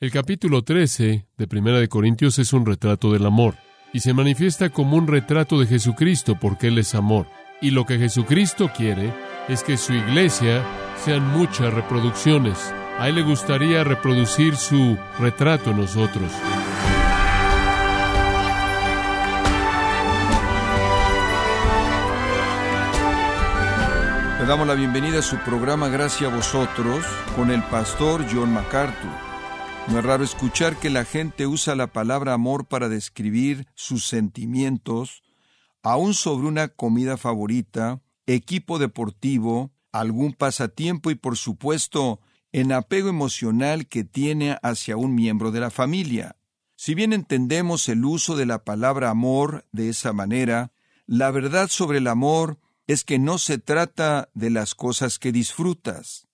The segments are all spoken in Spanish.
El capítulo 13 de Primera de Corintios es un retrato del amor y se manifiesta como un retrato de Jesucristo porque Él es amor. Y lo que Jesucristo quiere es que su iglesia sean muchas reproducciones. A Él le gustaría reproducir su retrato en nosotros. Le damos la bienvenida a su programa Gracias a vosotros con el pastor John MacArthur. No es raro escuchar que la gente usa la palabra amor para describir sus sentimientos, aún sobre una comida favorita, equipo deportivo, algún pasatiempo y por supuesto en apego emocional que tiene hacia un miembro de la familia. Si bien entendemos el uso de la palabra amor de esa manera, la verdad sobre el amor es que no se trata de las cosas que disfrutas.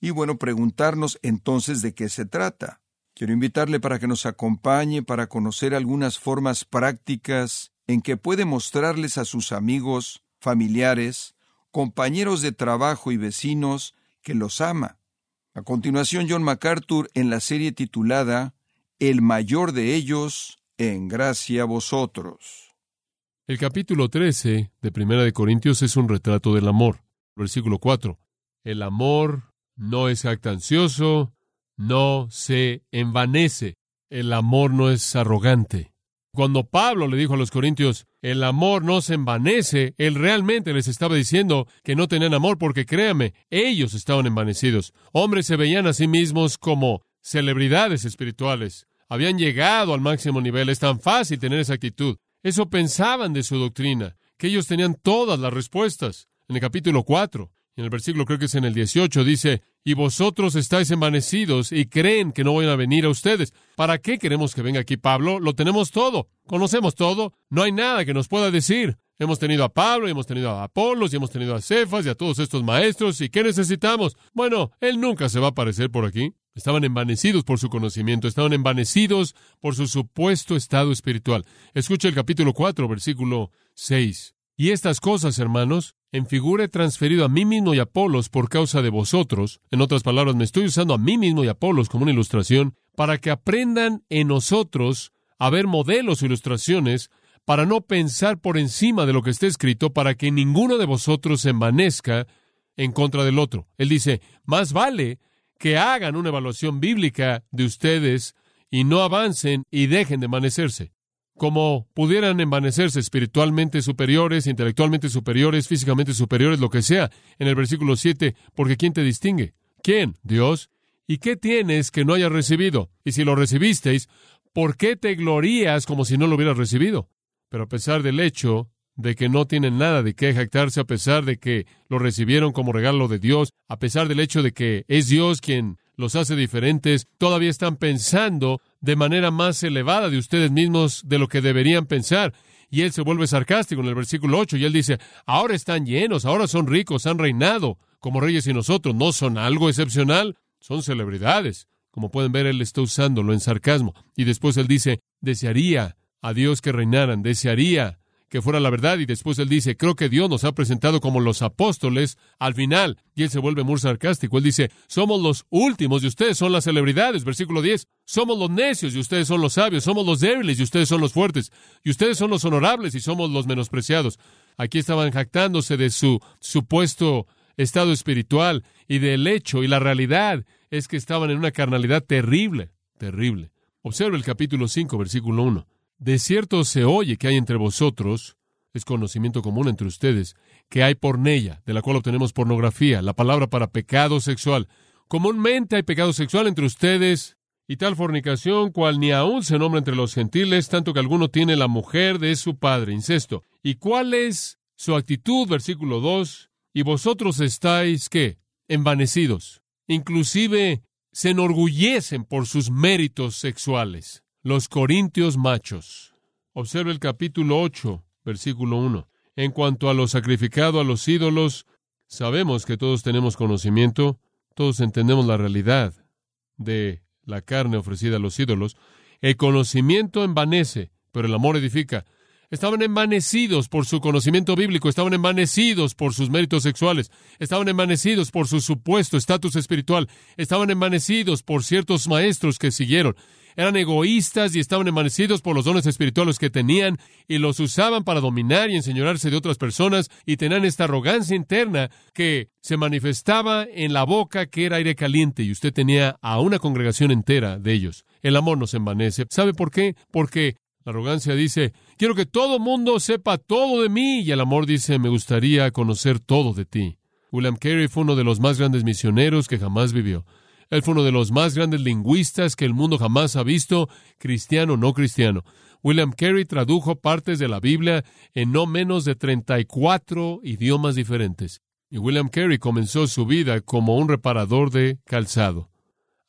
Y bueno, preguntarnos entonces de qué se trata. Quiero invitarle para que nos acompañe para conocer algunas formas prácticas en que puede mostrarles a sus amigos, familiares, compañeros de trabajo y vecinos que los ama. A continuación, John MacArthur en la serie titulada El mayor de ellos, en gracia a vosotros. El capítulo 13 de Primera de Corintios es un retrato del amor. Versículo 4. El amor no es actancioso, no se envanece. El amor no es arrogante. Cuando Pablo le dijo a los corintios, el amor no se envanece, él realmente les estaba diciendo que no tenían amor porque créame, ellos estaban envanecidos. Hombres se veían a sí mismos como celebridades espirituales. Habían llegado al máximo nivel. Es tan fácil tener esa actitud. Eso pensaban de su doctrina, que ellos tenían todas las respuestas. En el capítulo 4, en el versículo creo que es en el 18, dice, y vosotros estáis envanecidos y creen que no van a venir a ustedes. ¿Para qué queremos que venga aquí Pablo? Lo tenemos todo, conocemos todo, no hay nada que nos pueda decir. Hemos tenido a Pablo, y hemos tenido a Apolos, y hemos tenido a Cefas y a todos estos maestros, ¿y qué necesitamos? Bueno, él nunca se va a aparecer por aquí. Estaban envanecidos por su conocimiento, estaban envanecidos por su supuesto estado espiritual. Escucha el capítulo 4, versículo 6. Y estas cosas, hermanos, en figura he transferido a mí mismo y a Apolos por causa de vosotros. En otras palabras, me estoy usando a mí mismo y a Apolos como una ilustración para que aprendan en nosotros a ver modelos o ilustraciones para no pensar por encima de lo que está escrito, para que ninguno de vosotros se envanezca en contra del otro. Él dice, más vale que hagan una evaluación bíblica de ustedes y no avancen y dejen de envanecerse como pudieran envanecerse espiritualmente superiores, intelectualmente superiores, físicamente superiores, lo que sea, en el versículo 7, porque ¿quién te distingue? ¿Quién? Dios. ¿Y qué tienes que no hayas recibido? Y si lo recibisteis, ¿por qué te glorías como si no lo hubieras recibido? Pero a pesar del hecho de que no tienen nada de qué jactarse, a pesar de que lo recibieron como regalo de Dios, a pesar del hecho de que es Dios quien los hace diferentes, todavía están pensando de manera más elevada de ustedes mismos de lo que deberían pensar. Y él se vuelve sarcástico en el versículo 8 y él dice, ahora están llenos, ahora son ricos, han reinado como reyes y nosotros, no son algo excepcional, son celebridades. Como pueden ver, él está usándolo en sarcasmo. Y después él dice, desearía a Dios que reinaran, desearía que fuera la verdad. Y después él dice, creo que Dios nos ha presentado como los apóstoles al final. Y él se vuelve muy sarcástico. Él dice, somos los últimos y ustedes son las celebridades. Versículo 10, somos los necios y ustedes son los sabios. Somos los débiles y ustedes son los fuertes. Y ustedes son los honorables y somos los menospreciados. Aquí estaban jactándose de su supuesto estado espiritual y del hecho y la realidad es que estaban en una carnalidad terrible, terrible. Observa el capítulo 5, versículo 1. De cierto se oye que hay entre vosotros, es conocimiento común entre ustedes, que hay pornella, de la cual obtenemos pornografía, la palabra para pecado sexual. Comúnmente hay pecado sexual entre ustedes y tal fornicación cual ni aún se nombra entre los gentiles, tanto que alguno tiene la mujer de su padre, incesto. ¿Y cuál es su actitud? Versículo 2. Y vosotros estáis, ¿qué? Envanecidos. Inclusive se enorgullecen por sus méritos sexuales los corintios machos. Observe el capítulo 8, versículo 1. En cuanto a lo sacrificado a los ídolos, sabemos que todos tenemos conocimiento, todos entendemos la realidad de la carne ofrecida a los ídolos. El conocimiento envanece, pero el amor edifica. Estaban envanecidos por su conocimiento bíblico, estaban envanecidos por sus méritos sexuales, estaban envanecidos por su supuesto estatus espiritual, estaban envanecidos por ciertos maestros que siguieron. Eran egoístas y estaban envanecidos por los dones espirituales que tenían y los usaban para dominar y enseñarse de otras personas y tenían esta arrogancia interna que se manifestaba en la boca que era aire caliente y usted tenía a una congregación entera de ellos. El amor nos envanece. ¿Sabe por qué? Porque la arrogancia dice, quiero que todo mundo sepa todo de mí, y el amor dice, me gustaría conocer todo de ti. William Carey fue uno de los más grandes misioneros que jamás vivió. Él fue uno de los más grandes lingüistas que el mundo jamás ha visto, cristiano o no cristiano. William Carey tradujo partes de la Biblia en no menos de 34 idiomas diferentes. Y William Carey comenzó su vida como un reparador de calzado,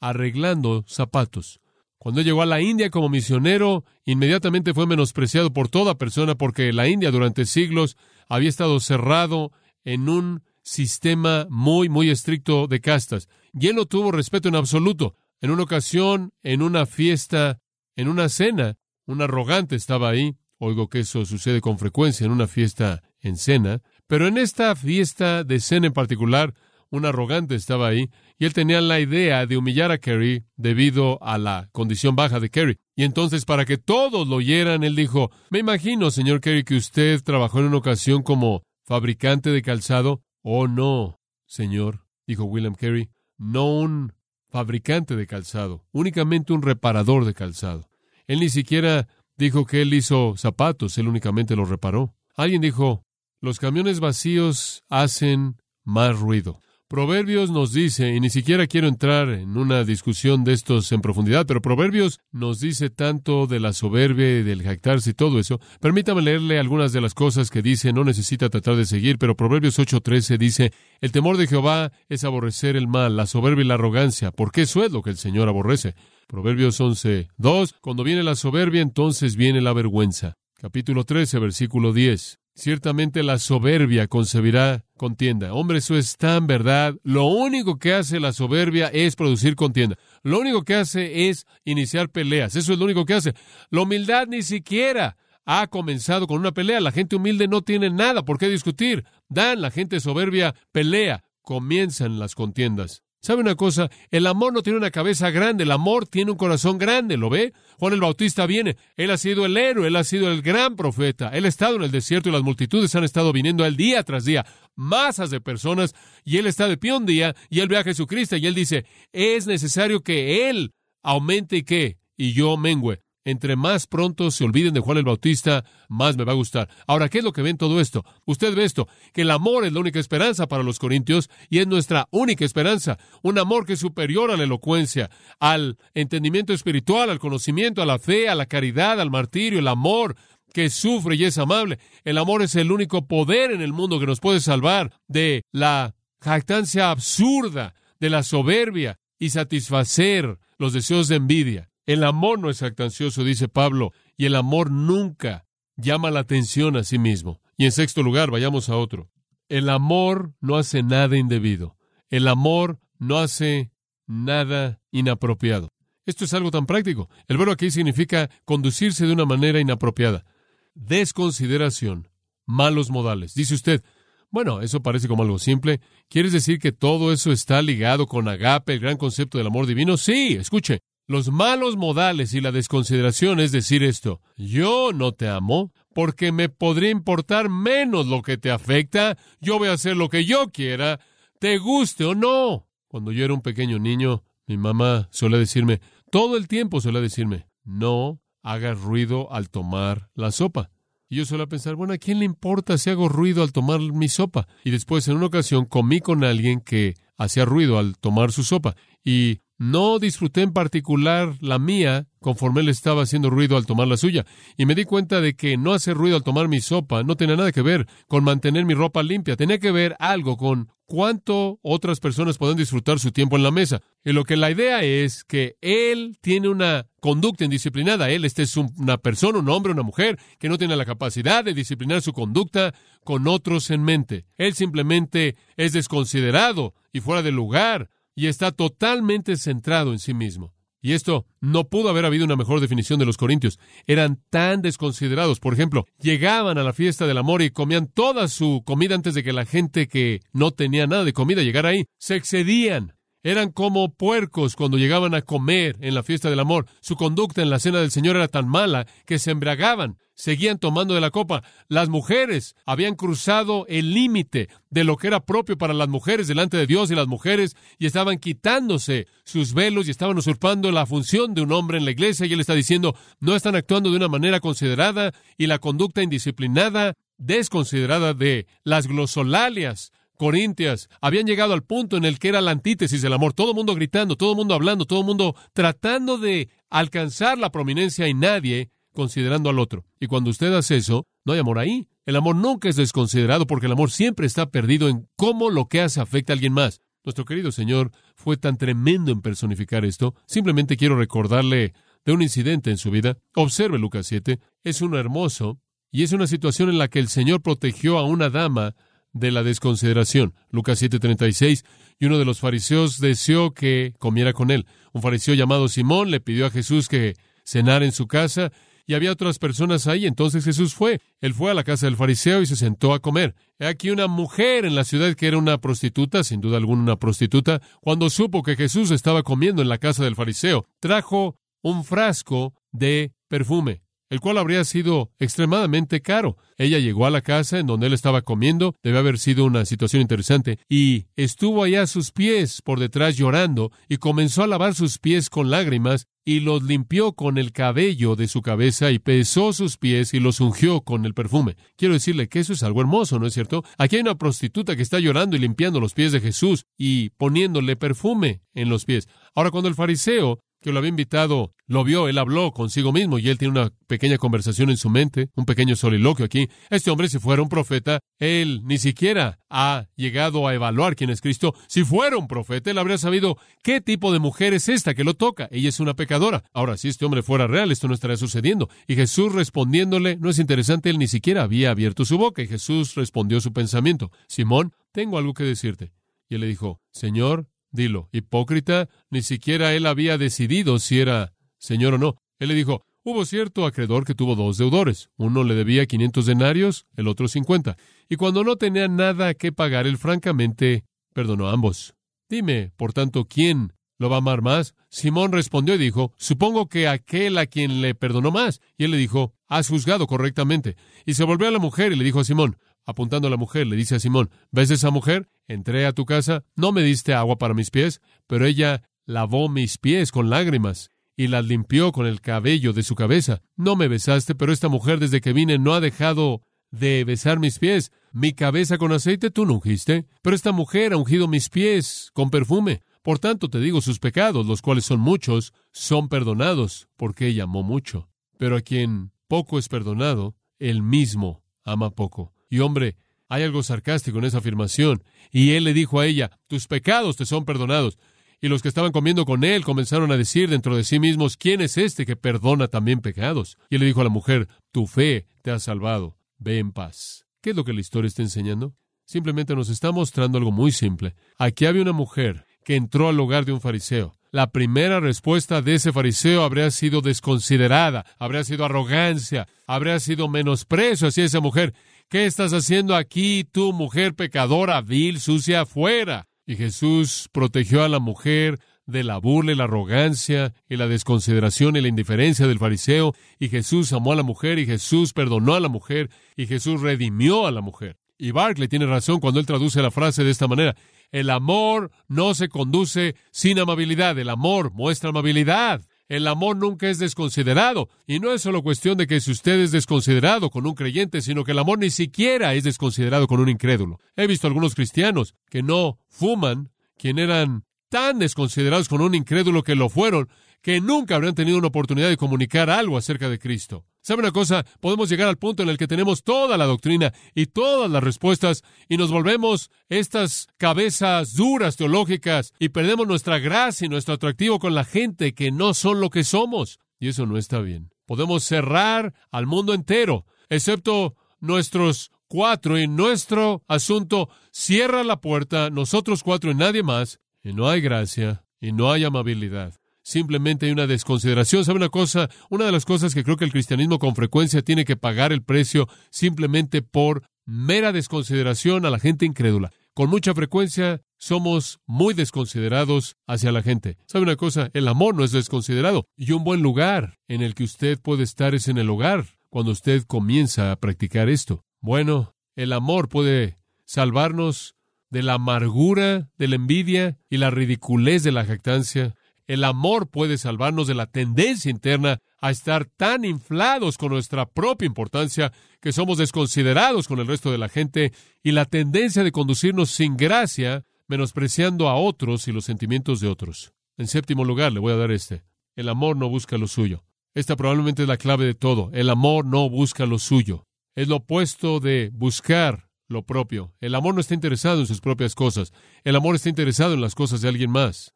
arreglando zapatos. Cuando llegó a la India como misionero, inmediatamente fue menospreciado por toda persona porque la India durante siglos había estado cerrado en un sistema muy, muy estricto de castas. Y él no tuvo respeto en absoluto. En una ocasión, en una fiesta, en una cena, un arrogante estaba ahí. Oigo que eso sucede con frecuencia en una fiesta en cena. Pero en esta fiesta de cena en particular, un arrogante estaba ahí y él tenía la idea de humillar a Kerry debido a la condición baja de Kerry. Y entonces, para que todos lo oyeran, él dijo, me imagino, señor Kerry, que usted trabajó en una ocasión como fabricante de calzado. Oh, no, señor, dijo William Kerry, no un fabricante de calzado, únicamente un reparador de calzado. Él ni siquiera dijo que él hizo zapatos, él únicamente los reparó. Alguien dijo, los camiones vacíos hacen más ruido. Proverbios nos dice, y ni siquiera quiero entrar en una discusión de estos en profundidad, pero Proverbios nos dice tanto de la soberbia y del jactarse y todo eso. Permítame leerle algunas de las cosas que dice, no necesita tratar de seguir, pero Proverbios 8:13 dice, el temor de Jehová es aborrecer el mal, la soberbia y la arrogancia, porque eso es lo que el Señor aborrece. Proverbios 11:2, cuando viene la soberbia, entonces viene la vergüenza. Capítulo 13, versículo 10. Ciertamente la soberbia concebirá contienda. Hombre, eso es tan verdad. Lo único que hace la soberbia es producir contienda. Lo único que hace es iniciar peleas. Eso es lo único que hace. La humildad ni siquiera ha comenzado con una pelea. La gente humilde no tiene nada por qué discutir. Dan, la gente soberbia pelea. Comienzan las contiendas. ¿Sabe una cosa? El amor no tiene una cabeza grande, el amor tiene un corazón grande, ¿lo ve? Juan el Bautista viene, él ha sido el héroe, él ha sido el gran profeta, él ha estado en el desierto y las multitudes han estado viniendo a él día tras día, masas de personas, y él está de pie un día, y él ve a Jesucristo, y él dice, es necesario que él aumente y que, y yo mengüe. Entre más pronto se olviden de Juan el Bautista, más me va a gustar. Ahora, ¿qué es lo que ven todo esto? Usted ve esto, que el amor es la única esperanza para los corintios y es nuestra única esperanza. Un amor que es superior a la elocuencia, al entendimiento espiritual, al conocimiento, a la fe, a la caridad, al martirio, el amor que sufre y es amable. El amor es el único poder en el mundo que nos puede salvar de la jactancia absurda, de la soberbia y satisfacer los deseos de envidia. El amor no es actancioso, dice Pablo, y el amor nunca llama la atención a sí mismo. Y en sexto lugar, vayamos a otro. El amor no hace nada indebido. El amor no hace nada inapropiado. Esto es algo tan práctico. El verbo aquí significa conducirse de una manera inapropiada. Desconsideración, malos modales. Dice usted, bueno, eso parece como algo simple. ¿Quieres decir que todo eso está ligado con agape, el gran concepto del amor divino? Sí, escuche, los malos modales y la desconsideración es decir esto, yo no te amo porque me podría importar menos lo que te afecta, yo voy a hacer lo que yo quiera, te guste o no. Cuando yo era un pequeño niño, mi mamá suele decirme, todo el tiempo suele decirme, no hagas ruido al tomar la sopa. Y yo suelo pensar, bueno, ¿a quién le importa si hago ruido al tomar mi sopa? Y después, en una ocasión, comí con alguien que hacía ruido al tomar su sopa. Y no disfruté en particular la mía conforme él estaba haciendo ruido al tomar la suya, y me di cuenta de que no hacer ruido al tomar mi sopa no tenía nada que ver con mantener mi ropa limpia, tenía que ver algo con cuánto otras personas pueden disfrutar su tiempo en la mesa. Y lo que la idea es que él tiene una conducta indisciplinada, él este es una persona, un hombre, una mujer, que no tiene la capacidad de disciplinar su conducta con otros en mente. Él simplemente es desconsiderado y fuera de lugar y está totalmente centrado en sí mismo. Y esto no pudo haber habido una mejor definición de los corintios. Eran tan desconsiderados. Por ejemplo, llegaban a la fiesta del amor y comían toda su comida antes de que la gente que no tenía nada de comida llegara ahí. Se excedían. Eran como puercos cuando llegaban a comer en la fiesta del amor. Su conducta en la cena del Señor era tan mala que se embriagaban, seguían tomando de la copa. Las mujeres habían cruzado el límite de lo que era propio para las mujeres delante de Dios y las mujeres y estaban quitándose sus velos y estaban usurpando la función de un hombre en la iglesia y él está diciendo, no están actuando de una manera considerada y la conducta indisciplinada, desconsiderada de las glosolalias Corintias habían llegado al punto en el que era la antítesis del amor, todo el mundo gritando, todo el mundo hablando, todo el mundo tratando de alcanzar la prominencia y nadie considerando al otro. Y cuando usted hace eso, no hay amor ahí. El amor nunca es desconsiderado porque el amor siempre está perdido en cómo lo que hace afecta a alguien más. Nuestro querido Señor fue tan tremendo en personificar esto. Simplemente quiero recordarle de un incidente en su vida. Observe Lucas 7. Es uno hermoso y es una situación en la que el Señor protegió a una dama de la desconsideración. Lucas 7:36, y uno de los fariseos deseó que comiera con él. Un fariseo llamado Simón le pidió a Jesús que cenara en su casa, y había otras personas ahí. Entonces Jesús fue. Él fue a la casa del fariseo y se sentó a comer. He aquí una mujer en la ciudad que era una prostituta, sin duda alguna una prostituta, cuando supo que Jesús estaba comiendo en la casa del fariseo, trajo un frasco de perfume el cual habría sido extremadamente caro. Ella llegó a la casa en donde él estaba comiendo, debe haber sido una situación interesante, y estuvo allá a sus pies por detrás llorando, y comenzó a lavar sus pies con lágrimas, y los limpió con el cabello de su cabeza, y pesó sus pies y los ungió con el perfume. Quiero decirle que eso es algo hermoso, ¿no es cierto? Aquí hay una prostituta que está llorando y limpiando los pies de Jesús y poniéndole perfume en los pies. Ahora, cuando el fariseo que lo había invitado, lo vio, él habló consigo mismo y él tiene una pequeña conversación en su mente, un pequeño soliloquio aquí. Este hombre, si fuera un profeta, él ni siquiera ha llegado a evaluar quién es Cristo. Si fuera un profeta, él habría sabido qué tipo de mujer es esta que lo toca. Ella es una pecadora. Ahora, si este hombre fuera real, esto no estaría sucediendo. Y Jesús respondiéndole, no es interesante, él ni siquiera había abierto su boca y Jesús respondió su pensamiento. Simón, tengo algo que decirte. Y él le dijo, Señor, Dilo, hipócrita, ni siquiera él había decidido si era señor o no. Él le dijo, hubo cierto acreedor que tuvo dos deudores. Uno le debía quinientos denarios, el otro cincuenta. Y cuando no tenía nada que pagar, él francamente perdonó a ambos. Dime, por tanto, ¿quién lo va a amar más? Simón respondió y dijo, supongo que aquel a quien le perdonó más. Y él le dijo, has juzgado correctamente. Y se volvió a la mujer y le dijo a Simón, apuntando a la mujer, le dice a Simón, ¿ves esa mujer? Entré a tu casa, no me diste agua para mis pies, pero ella lavó mis pies con lágrimas y las limpió con el cabello de su cabeza. No me besaste, pero esta mujer desde que vine no ha dejado de besar mis pies. Mi cabeza con aceite tú no ungiste, pero esta mujer ha ungido mis pies con perfume. Por tanto te digo, sus pecados, los cuales son muchos, son perdonados, porque ella amó mucho. Pero a quien poco es perdonado, él mismo ama poco. Y hombre, hay algo sarcástico en esa afirmación. Y él le dijo a ella, tus pecados te son perdonados. Y los que estaban comiendo con él comenzaron a decir dentro de sí mismos, ¿quién es este que perdona también pecados? Y él le dijo a la mujer, tu fe te ha salvado, ve en paz. ¿Qué es lo que la historia está enseñando? Simplemente nos está mostrando algo muy simple. Aquí había una mujer que entró al hogar de un fariseo. La primera respuesta de ese fariseo habría sido desconsiderada, habría sido arrogancia, habría sido menosprecio hacia esa mujer. ¿Qué estás haciendo aquí, tú, mujer pecadora, vil, sucia, afuera? Y Jesús protegió a la mujer de la burla y la arrogancia y la desconsideración y la indiferencia del fariseo, y Jesús amó a la mujer, y Jesús perdonó a la mujer, y Jesús redimió a la mujer. Y Barclay tiene razón cuando él traduce la frase de esta manera. El amor no se conduce sin amabilidad, el amor muestra amabilidad. El amor nunca es desconsiderado. Y no es solo cuestión de que si usted es desconsiderado con un creyente, sino que el amor ni siquiera es desconsiderado con un incrédulo. He visto algunos cristianos que no fuman, quien eran tan desconsiderados con un incrédulo que lo fueron, que nunca habrían tenido una oportunidad de comunicar algo acerca de Cristo. ¿Sabe una cosa? Podemos llegar al punto en el que tenemos toda la doctrina y todas las respuestas y nos volvemos estas cabezas duras teológicas y perdemos nuestra gracia y nuestro atractivo con la gente que no son lo que somos. Y eso no está bien. Podemos cerrar al mundo entero, excepto nuestros cuatro y nuestro asunto cierra la puerta, nosotros cuatro y nadie más, y no hay gracia y no hay amabilidad. Simplemente hay una desconsideración. ¿Sabe una cosa? Una de las cosas que creo que el cristianismo con frecuencia tiene que pagar el precio simplemente por mera desconsideración a la gente incrédula. Con mucha frecuencia somos muy desconsiderados hacia la gente. ¿Sabe una cosa? El amor no es desconsiderado. Y un buen lugar en el que usted puede estar es en el hogar, cuando usted comienza a practicar esto. Bueno, el amor puede salvarnos de la amargura, de la envidia y la ridiculez de la jactancia. El amor puede salvarnos de la tendencia interna a estar tan inflados con nuestra propia importancia que somos desconsiderados con el resto de la gente y la tendencia de conducirnos sin gracia, menospreciando a otros y los sentimientos de otros. En séptimo lugar, le voy a dar este. El amor no busca lo suyo. Esta probablemente es la clave de todo. El amor no busca lo suyo. Es lo opuesto de buscar lo propio. El amor no está interesado en sus propias cosas. El amor está interesado en las cosas de alguien más.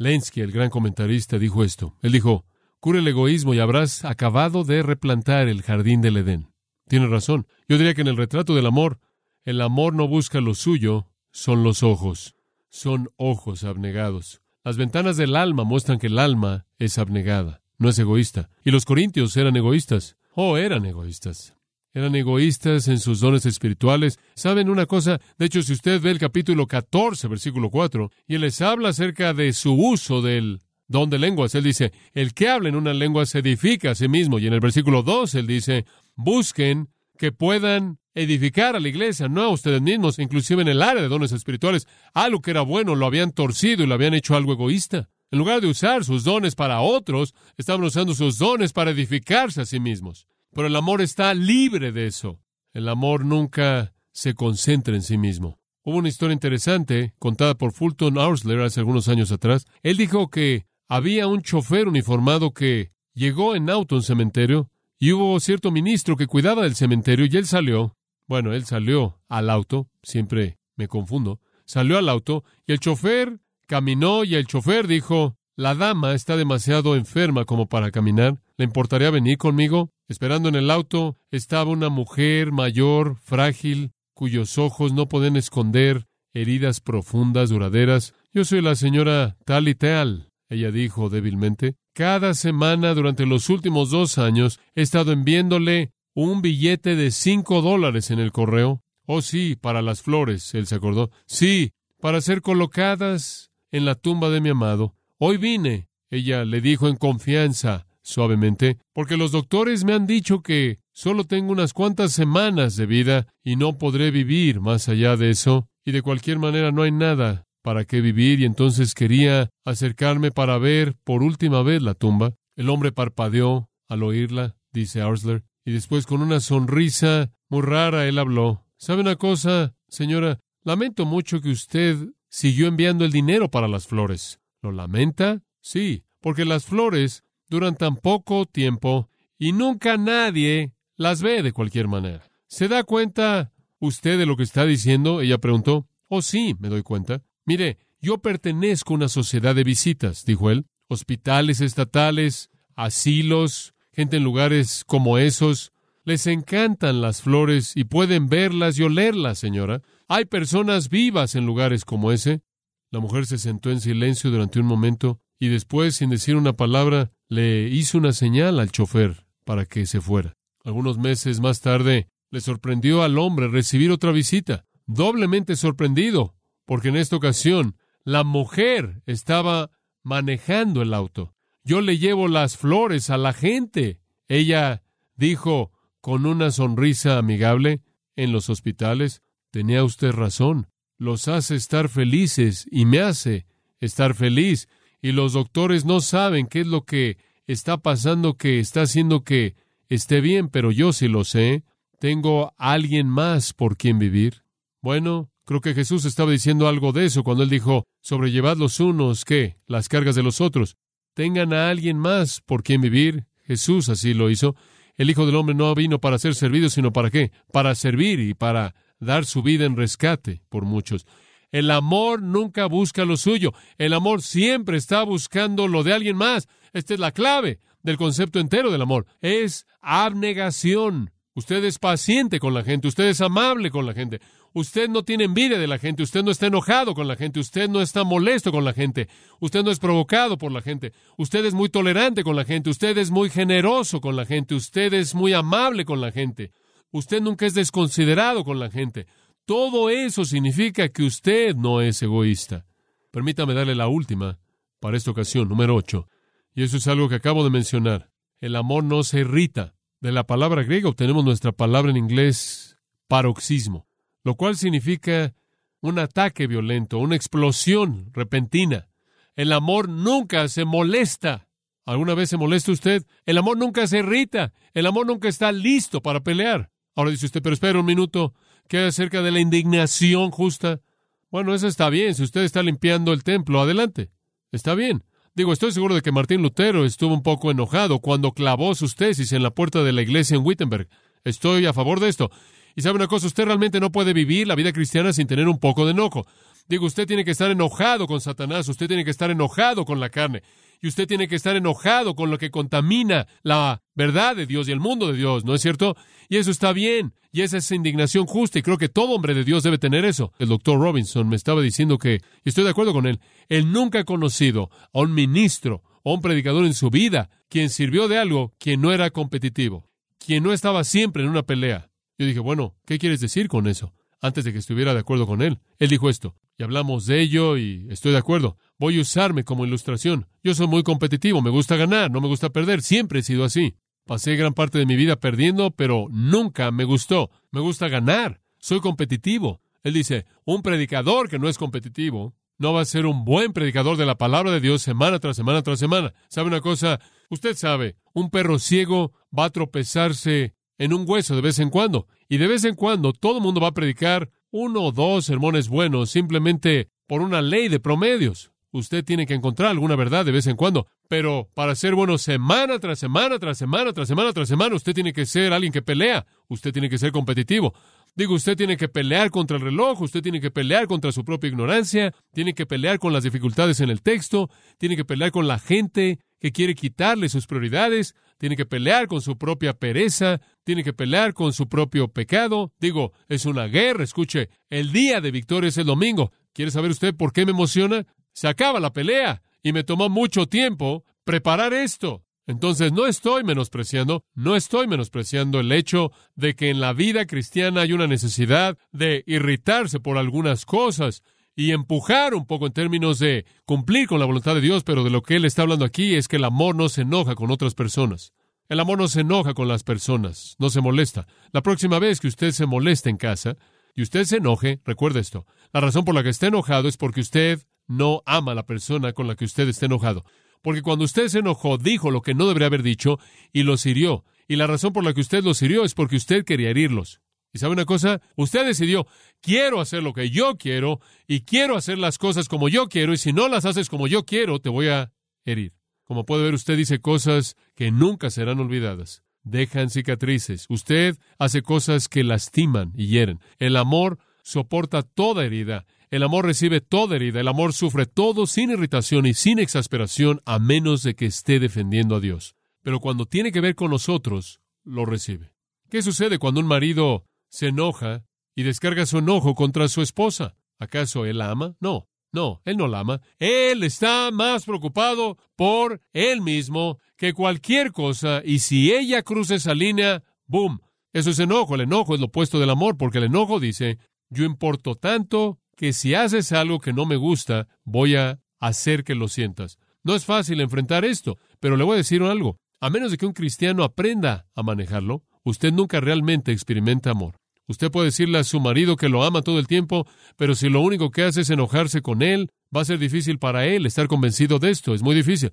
Lenski, el gran comentarista, dijo esto. Él dijo, cura el egoísmo y habrás acabado de replantar el jardín del Edén. Tiene razón. Yo diría que en el retrato del amor, el amor no busca lo suyo, son los ojos. Son ojos abnegados. Las ventanas del alma muestran que el alma es abnegada, no es egoísta. Y los corintios eran egoístas. Oh, eran egoístas eran egoístas en sus dones espirituales. ¿Saben una cosa? De hecho, si usted ve el capítulo 14, versículo 4, y él les habla acerca de su uso del don de lenguas, él dice, el que habla en una lengua se edifica a sí mismo. Y en el versículo 2, él dice, busquen que puedan edificar a la iglesia, no a ustedes mismos, inclusive en el área de dones espirituales. Algo que era bueno lo habían torcido y lo habían hecho algo egoísta. En lugar de usar sus dones para otros, estaban usando sus dones para edificarse a sí mismos. Pero el amor está libre de eso. El amor nunca se concentra en sí mismo. Hubo una historia interesante contada por Fulton Aursler hace algunos años atrás. Él dijo que había un chofer uniformado que llegó en auto a un cementerio y hubo cierto ministro que cuidaba del cementerio y él salió. Bueno, él salió al auto, siempre me confundo. Salió al auto y el chofer caminó y el chofer dijo, la dama está demasiado enferma como para caminar. ¿Le importaría venir conmigo? Esperando en el auto estaba una mujer mayor, frágil, cuyos ojos no pueden esconder heridas profundas, duraderas. Yo soy la señora tal y tal, ella dijo débilmente. Cada semana durante los últimos dos años he estado enviándole un billete de cinco dólares en el correo. Oh, sí, para las flores, él se acordó. Sí, para ser colocadas en la tumba de mi amado. Hoy vine, ella le dijo en confianza, suavemente, porque los doctores me han dicho que solo tengo unas cuantas semanas de vida y no podré vivir más allá de eso, y de cualquier manera no hay nada para qué vivir, y entonces quería acercarme para ver por última vez la tumba. El hombre parpadeó al oírla, dice Arsler, y después con una sonrisa muy rara él habló. ¿Sabe una cosa, señora? Lamento mucho que usted siguió enviando el dinero para las flores. ¿Lo lamenta? Sí, porque las flores duran tan poco tiempo y nunca nadie las ve de cualquier manera. ¿Se da cuenta usted de lo que está diciendo? Ella preguntó. Oh, sí, me doy cuenta. Mire, yo pertenezco a una sociedad de visitas, dijo él. Hospitales estatales, asilos, gente en lugares como esos. Les encantan las flores y pueden verlas y olerlas, señora. Hay personas vivas en lugares como ese. La mujer se sentó en silencio durante un momento y después, sin decir una palabra, le hizo una señal al chofer para que se fuera. Algunos meses más tarde, le sorprendió al hombre recibir otra visita, doblemente sorprendido, porque en esta ocasión la mujer estaba manejando el auto. Yo le llevo las flores a la gente. Ella dijo con una sonrisa amigable, en los hospitales, tenía usted razón los hace estar felices y me hace estar feliz. Y los doctores no saben qué es lo que está pasando que está haciendo que esté bien, pero yo sí lo sé. Tengo a alguien más por quien vivir. Bueno, creo que Jesús estaba diciendo algo de eso cuando él dijo, sobrellevad los unos, ¿qué? Las cargas de los otros. Tengan a alguien más por quien vivir. Jesús así lo hizo. El Hijo del Hombre no vino para ser servido, sino para qué? Para servir y para dar su vida en rescate por muchos. El amor nunca busca lo suyo. El amor siempre está buscando lo de alguien más. Esta es la clave del concepto entero del amor. Es abnegación. Usted es paciente con la gente, usted es amable con la gente, Usted no tiene envidia de la gente, usted no está enojado con la gente, usted no está molesto con la gente, usted no es provocado por la gente, usted es muy tolerante con la gente, usted es muy generoso con la gente, usted es muy amable con la gente, usted nunca es desconsiderado con la gente. Todo eso significa que usted no es egoísta. Permítame darle la última para esta ocasión, número 8. Y eso es algo que acabo de mencionar. El amor no se irrita. De la palabra griega obtenemos nuestra palabra en inglés paroxismo lo cual significa un ataque violento, una explosión repentina. El amor nunca se molesta. ¿Alguna vez se molesta usted? El amor nunca se irrita. El amor nunca está listo para pelear. Ahora dice usted, pero espera un minuto. ¿Qué acerca de la indignación justa? Bueno, eso está bien. Si usted está limpiando el templo, adelante. Está bien. Digo, estoy seguro de que Martín Lutero estuvo un poco enojado cuando clavó sus tesis en la puerta de la iglesia en Wittenberg. Estoy a favor de esto. Y sabe una cosa, usted realmente no puede vivir la vida cristiana sin tener un poco de enojo. Digo, usted tiene que estar enojado con Satanás, usted tiene que estar enojado con la carne, y usted tiene que estar enojado con lo que contamina la verdad de Dios y el mundo de Dios, ¿no es cierto? Y eso está bien, y esa es indignación justa, y creo que todo hombre de Dios debe tener eso. El doctor Robinson me estaba diciendo que, y estoy de acuerdo con él, él nunca ha conocido a un ministro o un predicador en su vida quien sirvió de algo quien no era competitivo, quien no estaba siempre en una pelea. Yo dije, bueno, ¿qué quieres decir con eso? Antes de que estuviera de acuerdo con él. Él dijo esto, y hablamos de ello y estoy de acuerdo. Voy a usarme como ilustración. Yo soy muy competitivo, me gusta ganar, no me gusta perder, siempre he sido así. Pasé gran parte de mi vida perdiendo, pero nunca me gustó. Me gusta ganar, soy competitivo. Él dice, un predicador que no es competitivo no va a ser un buen predicador de la palabra de Dios semana tras semana tras semana. ¿Sabe una cosa? Usted sabe, un perro ciego va a tropezarse en un hueso de vez en cuando. Y de vez en cuando todo el mundo va a predicar uno o dos sermones buenos simplemente por una ley de promedios. Usted tiene que encontrar alguna verdad de vez en cuando. Pero para ser bueno semana tras semana, tras semana, tras semana, tras semana, usted tiene que ser alguien que pelea. Usted tiene que ser competitivo. Digo, usted tiene que pelear contra el reloj, usted tiene que pelear contra su propia ignorancia, tiene que pelear con las dificultades en el texto, tiene que pelear con la gente que quiere quitarle sus prioridades, tiene que pelear con su propia pereza, tiene que pelear con su propio pecado. Digo, es una guerra, escuche, el día de victoria es el domingo. ¿Quiere saber usted por qué me emociona? Se acaba la pelea y me tomó mucho tiempo preparar esto. Entonces no estoy menospreciando, no estoy menospreciando el hecho de que en la vida cristiana hay una necesidad de irritarse por algunas cosas y empujar un poco en términos de cumplir con la voluntad de Dios, pero de lo que él está hablando aquí es que el amor no se enoja con otras personas. El amor no se enoja con las personas, no se molesta. La próxima vez que usted se moleste en casa y usted se enoje, recuerde esto, la razón por la que esté enojado es porque usted no ama a la persona con la que usted esté enojado. Porque cuando usted se enojó, dijo lo que no debería haber dicho y los hirió. Y la razón por la que usted los hirió es porque usted quería herirlos. ¿Y sabe una cosa? Usted decidió, quiero hacer lo que yo quiero y quiero hacer las cosas como yo quiero y si no las haces como yo quiero, te voy a herir. Como puede ver, usted dice cosas que nunca serán olvidadas. Dejan cicatrices. Usted hace cosas que lastiman y hieren. El amor soporta toda herida. El amor recibe toda herida. El amor sufre todo sin irritación y sin exasperación a menos de que esté defendiendo a Dios. Pero cuando tiene que ver con nosotros, lo recibe. ¿Qué sucede cuando un marido se enoja y descarga su enojo contra su esposa. ¿Acaso él ama? No, no, él no la ama. Él está más preocupado por él mismo que cualquier cosa, y si ella cruza esa línea, ¡boom! Eso es enojo. El enojo es lo opuesto del amor, porque el enojo dice, yo importo tanto que si haces algo que no me gusta, voy a hacer que lo sientas. No es fácil enfrentar esto, pero le voy a decir algo. A menos de que un cristiano aprenda a manejarlo, usted nunca realmente experimenta amor. Usted puede decirle a su marido que lo ama todo el tiempo, pero si lo único que hace es enojarse con él, va a ser difícil para él estar convencido de esto. Es muy difícil.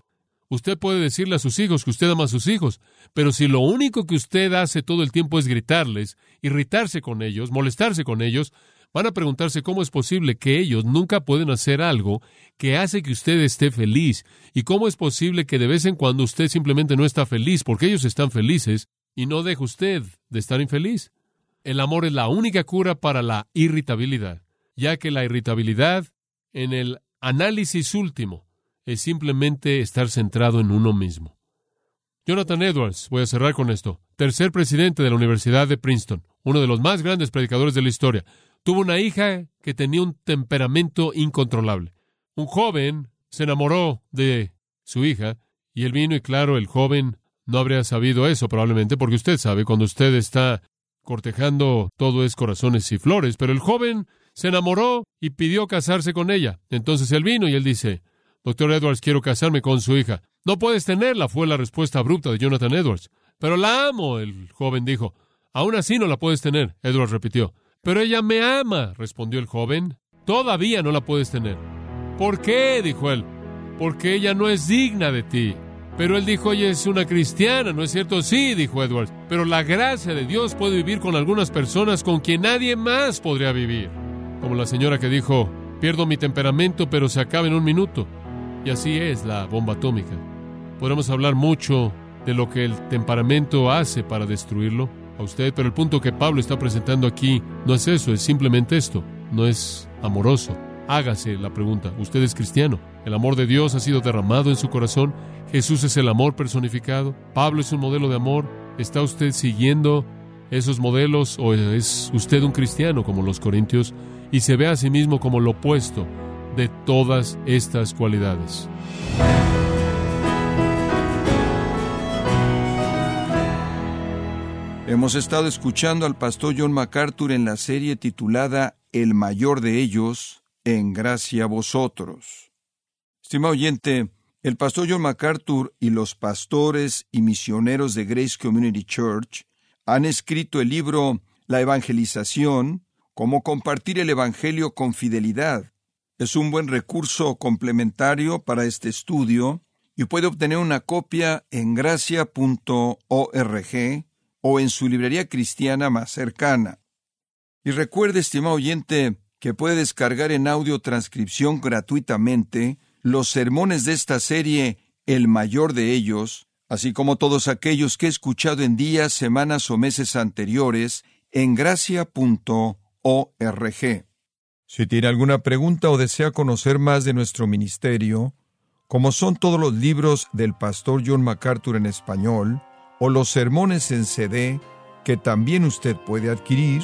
Usted puede decirle a sus hijos que usted ama a sus hijos, pero si lo único que usted hace todo el tiempo es gritarles, irritarse con ellos, molestarse con ellos, van a preguntarse cómo es posible que ellos nunca pueden hacer algo que hace que usted esté feliz y cómo es posible que de vez en cuando usted simplemente no está feliz porque ellos están felices y no deja usted de estar infeliz. El amor es la única cura para la irritabilidad, ya que la irritabilidad, en el análisis último, es simplemente estar centrado en uno mismo. Jonathan Edwards, voy a cerrar con esto, tercer presidente de la Universidad de Princeton, uno de los más grandes predicadores de la historia, tuvo una hija que tenía un temperamento incontrolable. Un joven se enamoró de su hija y él vino y claro, el joven no habría sabido eso probablemente porque usted sabe, cuando usted está cortejando todo es corazones y flores, pero el joven se enamoró y pidió casarse con ella. Entonces él vino y él dice, Doctor Edwards, quiero casarme con su hija. No puedes tenerla, fue la respuesta abrupta de Jonathan Edwards. Pero la amo, el joven dijo. Aún así no la puedes tener, Edwards repitió. Pero ella me ama, respondió el joven. Todavía no la puedes tener. ¿Por qué? dijo él. Porque ella no es digna de ti. Pero él dijo, ella es una cristiana, ¿no es cierto? Sí, dijo Edwards. Pero la gracia de Dios puede vivir con algunas personas con quien nadie más podría vivir. Como la señora que dijo, pierdo mi temperamento, pero se acaba en un minuto. Y así es la bomba atómica. Podemos hablar mucho de lo que el temperamento hace para destruirlo a usted, pero el punto que Pablo está presentando aquí no es eso, es simplemente esto, no es amoroso. Hágase la pregunta, ¿usted es cristiano? ¿El amor de Dios ha sido derramado en su corazón? ¿Jesús es el amor personificado? ¿Pablo es un modelo de amor? ¿Está usted siguiendo esos modelos o es usted un cristiano como los corintios y se ve a sí mismo como lo opuesto de todas estas cualidades. Hemos estado escuchando al pastor John MacArthur en la serie titulada El mayor de ellos, en gracia a vosotros. Estimado oyente, el pastor John MacArthur y los pastores y misioneros de Grace Community Church han escrito el libro La Evangelización, cómo compartir el Evangelio con fidelidad, es un buen recurso complementario para este estudio y puede obtener una copia en gracia.org o en su librería cristiana más cercana. Y recuerde, estimado oyente, que puede descargar en audio transcripción gratuitamente los sermones de esta serie, el mayor de ellos, así como todos aquellos que he escuchado en días, semanas o meses anteriores, en gracia.org. Si tiene alguna pregunta o desea conocer más de nuestro ministerio, como son todos los libros del pastor John MacArthur en español, o los sermones en CD que también usted puede adquirir,